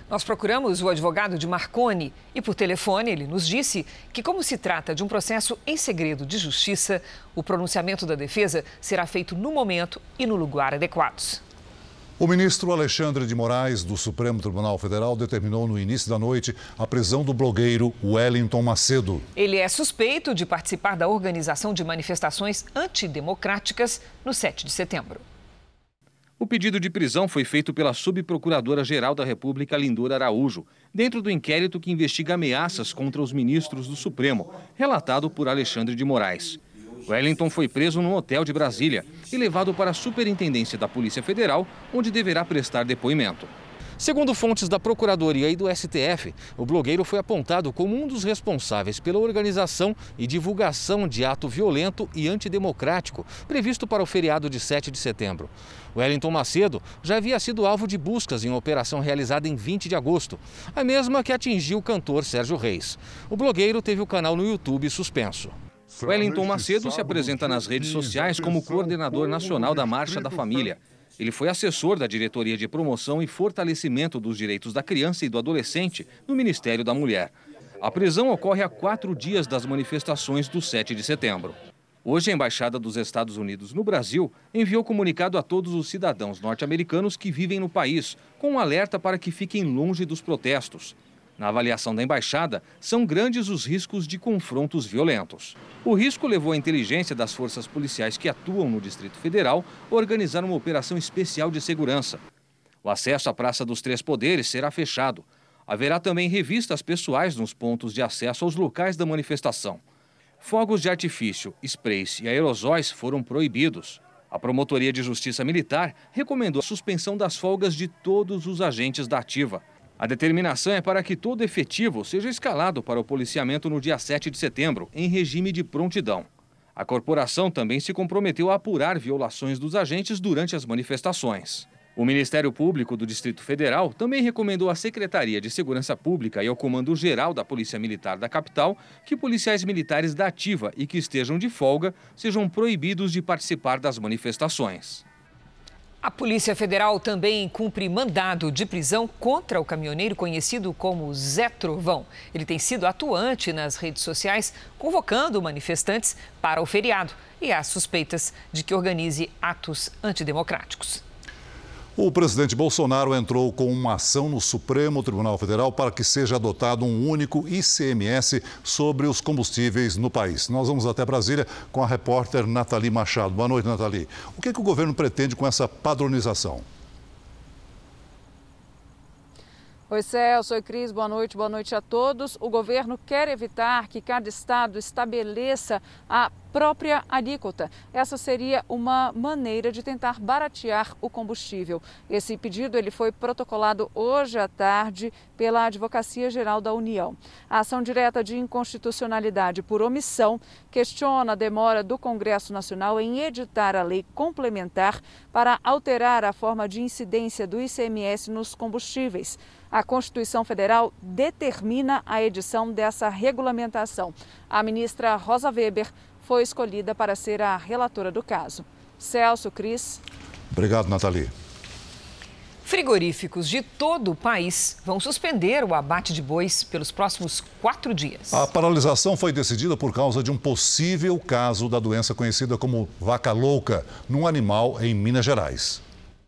Nós procuramos o advogado de Marconi e, por telefone, ele nos disse que, como se trata de um processo em segredo de justiça, o pronunciamento da defesa será feito no momento e no lugar adequados. O ministro Alexandre de Moraes, do Supremo Tribunal Federal, determinou no início da noite a prisão do blogueiro Wellington Macedo. Ele é suspeito de participar da organização de manifestações antidemocráticas no 7 de setembro. O pedido de prisão foi feito pela subprocuradora-geral da República, Lindora Araújo, dentro do inquérito que investiga ameaças contra os ministros do Supremo, relatado por Alexandre de Moraes. Wellington foi preso num hotel de Brasília e levado para a Superintendência da Polícia Federal, onde deverá prestar depoimento. Segundo fontes da Procuradoria e do STF, o blogueiro foi apontado como um dos responsáveis pela organização e divulgação de ato violento e antidemocrático previsto para o feriado de 7 de setembro. Wellington Macedo já havia sido alvo de buscas em uma operação realizada em 20 de agosto, a mesma que atingiu o cantor Sérgio Reis. O blogueiro teve o canal no YouTube suspenso. Wellington Macedo se apresenta nas redes sociais como coordenador nacional da Marcha da Família. Ele foi assessor da Diretoria de Promoção e Fortalecimento dos Direitos da Criança e do Adolescente no Ministério da Mulher. A prisão ocorre a quatro dias das manifestações do 7 de setembro. Hoje, a Embaixada dos Estados Unidos no Brasil enviou comunicado a todos os cidadãos norte-americanos que vivem no país, com um alerta para que fiquem longe dos protestos. Na avaliação da embaixada, são grandes os riscos de confrontos violentos. O risco levou a inteligência das forças policiais que atuam no Distrito Federal a organizar uma operação especial de segurança. O acesso à Praça dos Três Poderes será fechado. Haverá também revistas pessoais nos pontos de acesso aos locais da manifestação. Fogos de artifício, sprays e aerosóis foram proibidos. A Promotoria de Justiça Militar recomendou a suspensão das folgas de todos os agentes da ativa. A determinação é para que todo efetivo seja escalado para o policiamento no dia 7 de setembro, em regime de prontidão. A corporação também se comprometeu a apurar violações dos agentes durante as manifestações. O Ministério Público do Distrito Federal também recomendou à Secretaria de Segurança Pública e ao Comando Geral da Polícia Militar da capital que policiais militares da ativa e que estejam de folga sejam proibidos de participar das manifestações. A Polícia Federal também cumpre mandado de prisão contra o caminhoneiro conhecido como Zé Trovão. Ele tem sido atuante nas redes sociais, convocando manifestantes para o feriado e há suspeitas de que organize atos antidemocráticos. O presidente Bolsonaro entrou com uma ação no Supremo Tribunal Federal para que seja adotado um único ICMS sobre os combustíveis no país. Nós vamos até Brasília com a repórter Nathalie Machado. Boa noite, Nathalie. O que, é que o governo pretende com essa padronização? Oi, Celso. Oi, Cris. Boa noite. Boa noite a todos. O governo quer evitar que cada estado estabeleça a própria alíquota. Essa seria uma maneira de tentar baratear o combustível. Esse pedido ele foi protocolado hoje à tarde pela Advocacia Geral da União. A ação direta de inconstitucionalidade por omissão questiona a demora do Congresso Nacional em editar a lei complementar para alterar a forma de incidência do ICMS nos combustíveis. A Constituição Federal determina a edição dessa regulamentação. A ministra Rosa Weber foi escolhida para ser a relatora do caso. Celso, Cris. Obrigado, Nathalie. Frigoríficos de todo o país vão suspender o abate de bois pelos próximos quatro dias. A paralisação foi decidida por causa de um possível caso da doença conhecida como vaca louca num animal em Minas Gerais.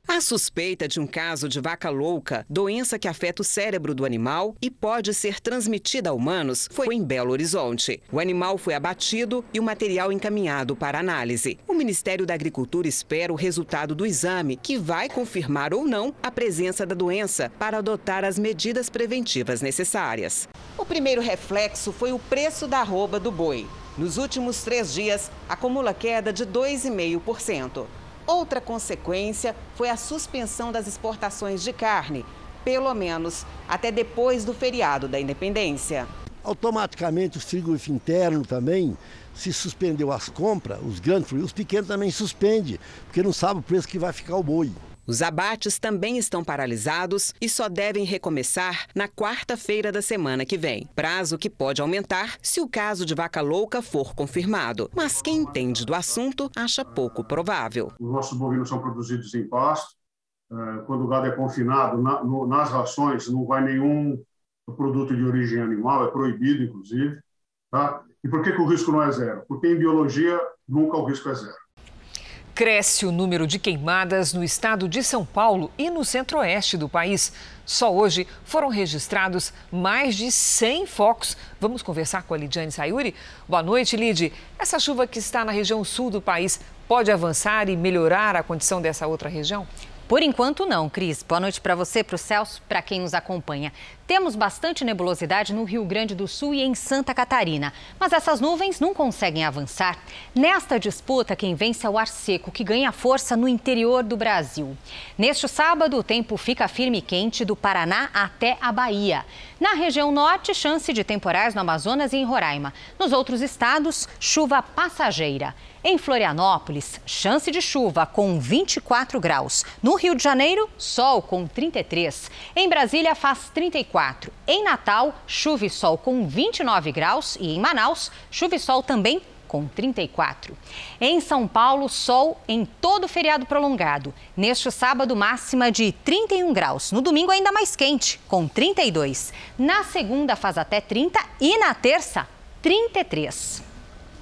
A suspeita de um caso de vaca louca, doença que afeta o cérebro do animal e pode ser transmitida a humanos, foi em Belo Horizonte. O animal foi abatido e o material encaminhado para análise. O Ministério da Agricultura espera o resultado do exame, que vai confirmar ou não a presença da doença para adotar as medidas preventivas necessárias. O primeiro reflexo foi o preço da arroba do boi. Nos últimos três dias, acumula queda de 2,5%. Outra consequência foi a suspensão das exportações de carne, pelo menos até depois do feriado da independência. Automaticamente o frigorífico interno também, se suspendeu as compras, os grandes os pequenos também suspende, porque não sabe o preço que vai ficar o boi. Os abates também estão paralisados e só devem recomeçar na quarta-feira da semana que vem. Prazo que pode aumentar se o caso de vaca louca for confirmado. Mas quem entende do assunto acha pouco provável. Os nossos bovinos são produzidos em pasto. É, quando o gado é confinado, nas rações não vai nenhum produto de origem animal, é proibido, inclusive. Tá? E por que, que o risco não é zero? Porque em biologia nunca o risco é zero. Cresce o número de queimadas no estado de São Paulo e no centro-oeste do país. Só hoje foram registrados mais de 100 focos. Vamos conversar com a Lidiane Sayuri. Boa noite, Lid. Essa chuva que está na região sul do país pode avançar e melhorar a condição dessa outra região? Por enquanto, não, Cris. Boa noite para você, para o Celso, para quem nos acompanha. Temos bastante nebulosidade no Rio Grande do Sul e em Santa Catarina, mas essas nuvens não conseguem avançar. Nesta disputa, quem vence é o ar seco, que ganha força no interior do Brasil. Neste sábado, o tempo fica firme e quente do Paraná até a Bahia. Na região norte, chance de temporais no Amazonas e em Roraima. Nos outros estados, chuva passageira. Em Florianópolis, chance de chuva com 24 graus. No Rio de Janeiro, sol com 33. Em Brasília, faz 34. Em Natal, chuva e sol com 29 graus. E em Manaus, chuva e sol também com 34. Em São Paulo, sol em todo o feriado prolongado. Neste sábado, máxima de 31 graus. No domingo, ainda mais quente, com 32. Na segunda, faz até 30 e na terça, 33.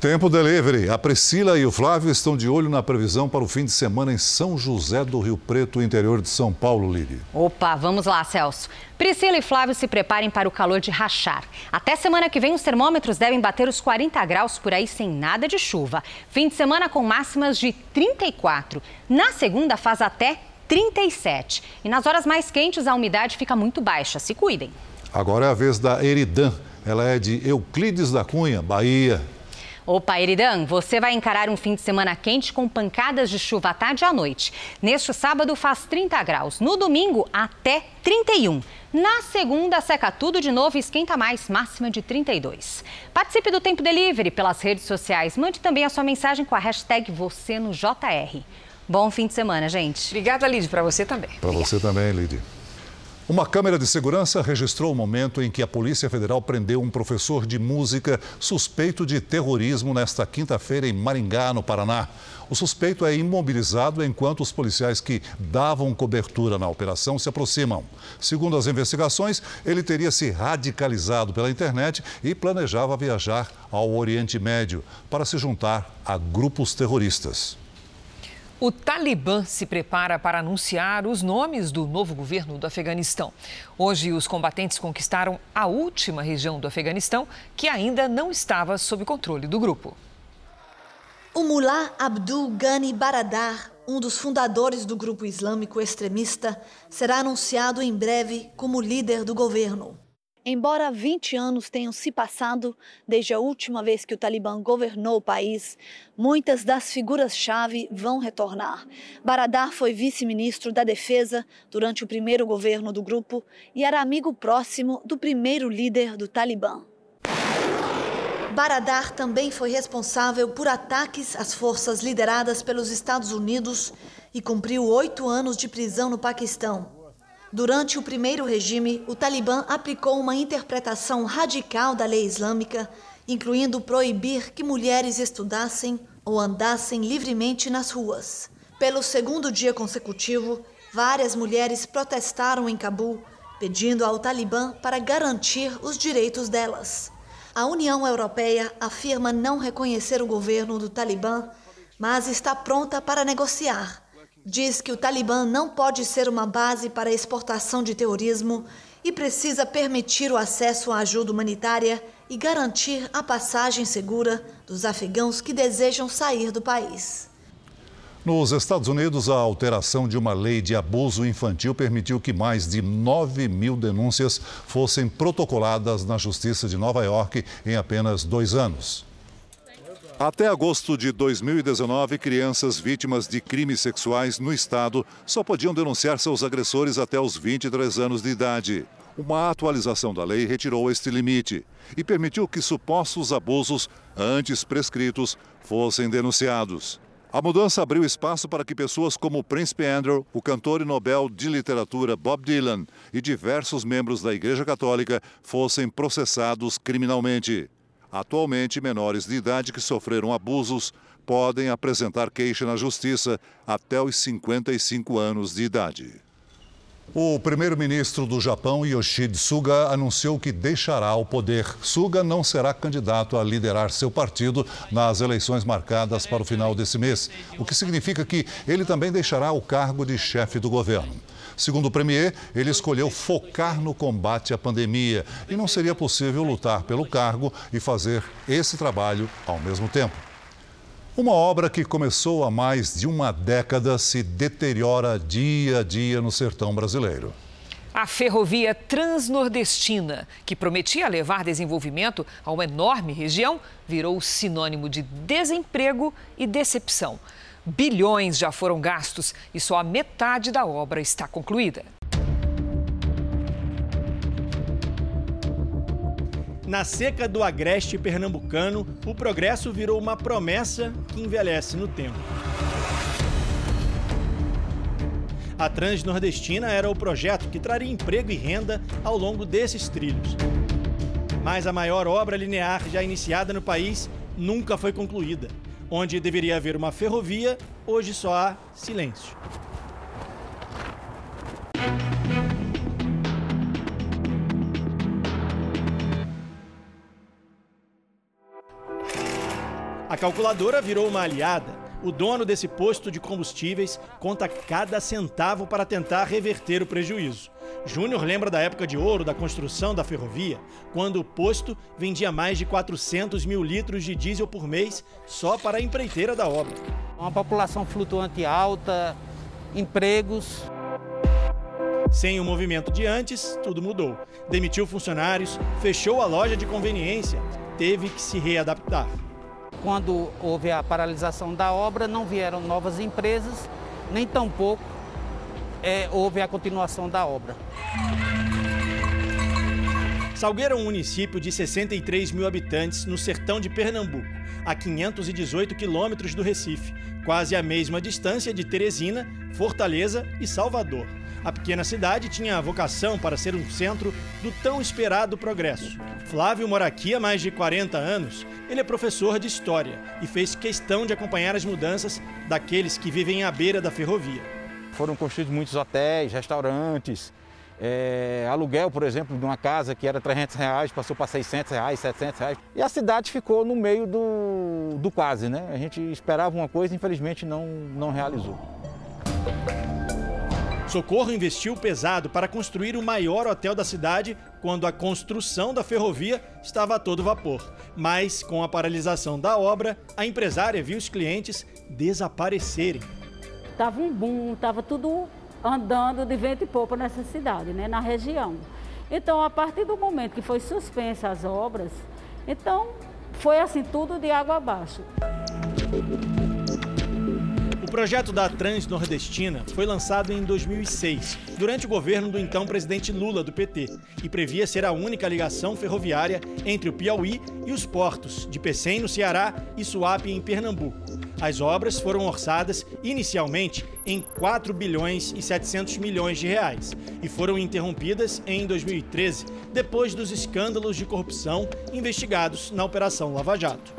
Tempo delivery. A Priscila e o Flávio estão de olho na previsão para o fim de semana em São José do Rio Preto, interior de São Paulo, Lili. Opa, vamos lá, Celso. Priscila e Flávio se preparem para o calor de rachar. Até semana que vem, os termômetros devem bater os 40 graus por aí sem nada de chuva. Fim de semana com máximas de 34. Na segunda, faz até 37. E nas horas mais quentes, a umidade fica muito baixa. Se cuidem. Agora é a vez da Eridan. Ela é de Euclides da Cunha, Bahia. Opa, Eridan, você vai encarar um fim de semana quente com pancadas de chuva à tarde e à noite. Neste sábado faz 30 graus, no domingo até 31. Na segunda, seca tudo de novo e esquenta mais, máxima de 32. Participe do Tempo Delivery pelas redes sociais. Mande também a sua mensagem com a hashtag você no JR. Bom fim de semana, gente. Obrigada, Lid, para você também. Para você também, Lid. Uma câmera de segurança registrou o momento em que a Polícia Federal prendeu um professor de música suspeito de terrorismo nesta quinta-feira em Maringá, no Paraná. O suspeito é imobilizado enquanto os policiais que davam cobertura na operação se aproximam. Segundo as investigações, ele teria se radicalizado pela internet e planejava viajar ao Oriente Médio para se juntar a grupos terroristas. O Talibã se prepara para anunciar os nomes do novo governo do Afeganistão. Hoje, os combatentes conquistaram a última região do Afeganistão que ainda não estava sob controle do grupo. O Mullah Abdul Ghani Baradar, um dos fundadores do grupo islâmico extremista, será anunciado em breve como líder do governo. Embora 20 anos tenham se passado desde a última vez que o Talibã governou o país, muitas das figuras-chave vão retornar. Baradar foi vice-ministro da Defesa durante o primeiro governo do grupo e era amigo próximo do primeiro líder do Talibã. Baradar também foi responsável por ataques às forças lideradas pelos Estados Unidos e cumpriu oito anos de prisão no Paquistão. Durante o primeiro regime, o Talibã aplicou uma interpretação radical da lei islâmica, incluindo proibir que mulheres estudassem ou andassem livremente nas ruas. Pelo segundo dia consecutivo, várias mulheres protestaram em Cabul, pedindo ao Talibã para garantir os direitos delas. A União Europeia afirma não reconhecer o governo do Talibã, mas está pronta para negociar diz que o Talibã não pode ser uma base para exportação de terrorismo e precisa permitir o acesso à ajuda humanitária e garantir a passagem segura dos afegãos que desejam sair do país. Nos Estados Unidos, a alteração de uma lei de abuso infantil permitiu que mais de 9 mil denúncias fossem protocoladas na Justiça de Nova York em apenas dois anos. Até agosto de 2019, crianças vítimas de crimes sexuais no estado só podiam denunciar seus agressores até os 23 anos de idade. Uma atualização da lei retirou este limite e permitiu que supostos abusos antes prescritos fossem denunciados. A mudança abriu espaço para que pessoas como o Príncipe Andrew, o cantor e Nobel de Literatura Bob Dylan e diversos membros da Igreja Católica fossem processados criminalmente. Atualmente, menores de idade que sofreram abusos podem apresentar queixa na justiça até os 55 anos de idade. O primeiro-ministro do Japão, Yoshide Suga, anunciou que deixará o poder. Suga não será candidato a liderar seu partido nas eleições marcadas para o final desse mês, o que significa que ele também deixará o cargo de chefe do governo. Segundo o Premier, ele escolheu focar no combate à pandemia e não seria possível lutar pelo cargo e fazer esse trabalho ao mesmo tempo. Uma obra que começou há mais de uma década se deteriora dia a dia no sertão brasileiro. A ferrovia transnordestina, que prometia levar desenvolvimento a uma enorme região, virou sinônimo de desemprego e decepção. Bilhões já foram gastos e só a metade da obra está concluída. Na seca do agreste pernambucano, o progresso virou uma promessa que envelhece no tempo. A Transnordestina era o projeto que traria emprego e renda ao longo desses trilhos. Mas a maior obra linear já iniciada no país nunca foi concluída. Onde deveria haver uma ferrovia, hoje só há silêncio. A calculadora virou uma aliada. O dono desse posto de combustíveis conta cada centavo para tentar reverter o prejuízo. Júnior lembra da época de ouro da construção da ferrovia, quando o posto vendia mais de 400 mil litros de diesel por mês só para a empreiteira da obra. Uma população flutuante alta, empregos. Sem o movimento de antes, tudo mudou. Demitiu funcionários, fechou a loja de conveniência, teve que se readaptar. Quando houve a paralisação da obra, não vieram novas empresas, nem tampouco é, houve a continuação da obra. Salgueiro é um município de 63 mil habitantes no sertão de Pernambuco, a 518 quilômetros do Recife, quase a mesma distância de Teresina, Fortaleza e Salvador. A pequena cidade tinha a vocação para ser um centro do tão esperado progresso. Flávio mora aqui há mais de 40 anos. Ele é professor de história e fez questão de acompanhar as mudanças daqueles que vivem à beira da ferrovia. Foram construídos muitos hotéis, restaurantes, é, aluguel, por exemplo, de uma casa que era 300 reais, passou para 600 reais, 700 reais. E a cidade ficou no meio do, do quase, né? A gente esperava uma coisa, infelizmente não, não realizou. Socorro investiu pesado para construir o maior hotel da cidade quando a construção da ferrovia estava a todo vapor. Mas, com a paralisação da obra, a empresária viu os clientes desaparecerem. Tava um boom, tava tudo andando de vento e popa nessa cidade, né, na região. Então, a partir do momento que foi suspensa as obras, então foi assim tudo de água abaixo projeto da Transnordestina foi lançado em 2006, durante o governo do então presidente Lula, do PT, e previa ser a única ligação ferroviária entre o Piauí e os portos de Pecém, no Ceará, e Suape, em Pernambuco. As obras foram orçadas inicialmente em 4 bilhões e 700 milhões de reais e foram interrompidas em 2013, depois dos escândalos de corrupção investigados na Operação Lava Jato.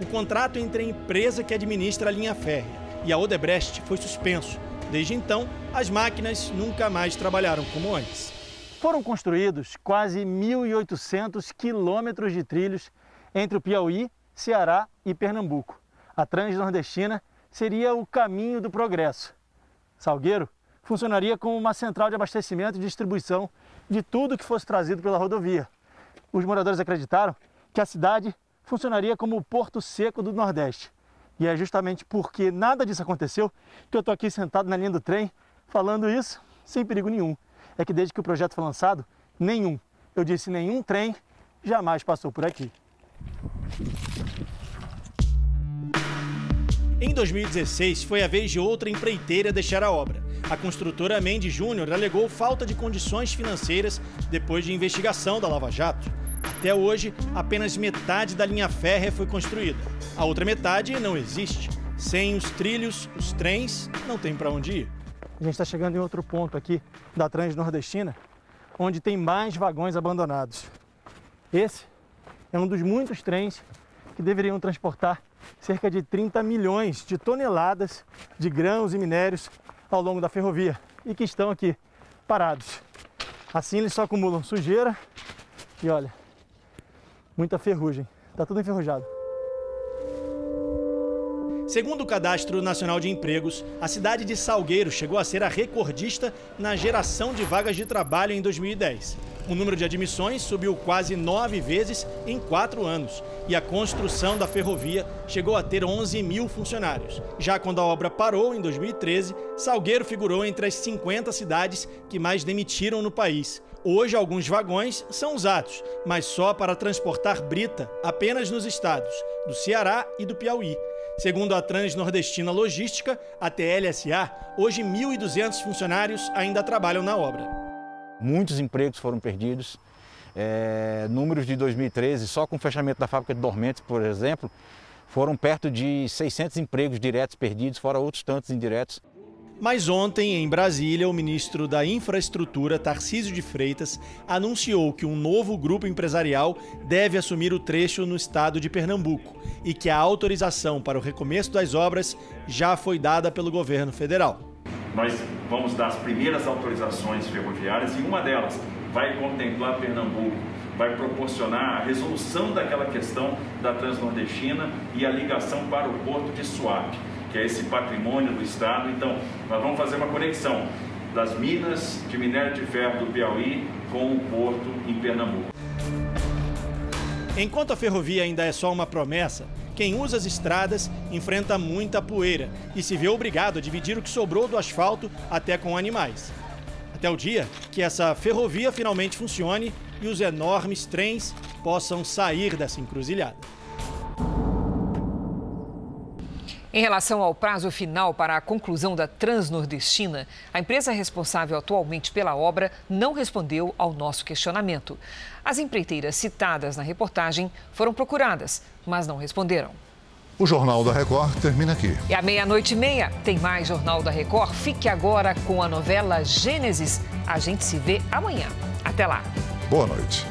O contrato entre a empresa que administra a linha férrea e a Odebrecht foi suspenso. Desde então, as máquinas nunca mais trabalharam como antes. Foram construídos quase 1.800 quilômetros de trilhos entre o Piauí, Ceará e Pernambuco. A Transnordestina seria o caminho do progresso. Salgueiro funcionaria como uma central de abastecimento e distribuição de tudo que fosse trazido pela rodovia. Os moradores acreditaram que a cidade funcionaria como o porto seco do Nordeste. E é justamente porque nada disso aconteceu que eu estou aqui sentado na linha do trem falando isso sem perigo nenhum. É que desde que o projeto foi lançado, nenhum, eu disse nenhum trem jamais passou por aqui. Em 2016, foi a vez de outra empreiteira deixar a obra. A construtora Mendes Júnior alegou falta de condições financeiras depois de investigação da Lava Jato. Até hoje, apenas metade da linha férrea foi construída. A outra metade não existe. Sem os trilhos, os trens não tem para onde ir. A gente está chegando em outro ponto aqui da Transnordestina, onde tem mais vagões abandonados. Esse é um dos muitos trens que deveriam transportar cerca de 30 milhões de toneladas de grãos e minérios ao longo da ferrovia e que estão aqui parados. Assim eles só acumulam sujeira e olha, muita ferrugem. Está tudo enferrujado. Segundo o Cadastro Nacional de Empregos, a cidade de Salgueiro chegou a ser a recordista na geração de vagas de trabalho em 2010. O número de admissões subiu quase nove vezes em quatro anos e a construção da ferrovia chegou a ter 11 mil funcionários. Já quando a obra parou, em 2013, Salgueiro figurou entre as 50 cidades que mais demitiram no país. Hoje, alguns vagões são usados, mas só para transportar brita, apenas nos estados do Ceará e do Piauí. Segundo a Transnordestina Logística, a TLSA, hoje 1.200 funcionários ainda trabalham na obra. Muitos empregos foram perdidos. É, números de 2013, só com o fechamento da fábrica de dormentes, por exemplo, foram perto de 600 empregos diretos perdidos, fora outros tantos indiretos. Mas ontem, em Brasília, o ministro da Infraestrutura, Tarcísio de Freitas, anunciou que um novo grupo empresarial deve assumir o trecho no estado de Pernambuco e que a autorização para o recomeço das obras já foi dada pelo governo federal. Nós vamos dar as primeiras autorizações ferroviárias e uma delas vai contemplar Pernambuco, vai proporcionar a resolução daquela questão da Transnordestina e a ligação para o porto de Suape que é esse patrimônio do Estado. Então, nós vamos fazer uma conexão das minas de minério de ferro do Piauí com o porto em Pernambuco. Enquanto a ferrovia ainda é só uma promessa, quem usa as estradas enfrenta muita poeira e se vê obrigado a dividir o que sobrou do asfalto até com animais. Até o dia que essa ferrovia finalmente funcione e os enormes trens possam sair dessa encruzilhada. Em relação ao prazo final para a conclusão da Transnordestina, a empresa responsável atualmente pela obra não respondeu ao nosso questionamento. As empreiteiras citadas na reportagem foram procuradas, mas não responderam. O Jornal da Record termina aqui. E à meia-noite e meia tem mais Jornal da Record. Fique agora com a novela Gênesis. A gente se vê amanhã. Até lá. Boa noite.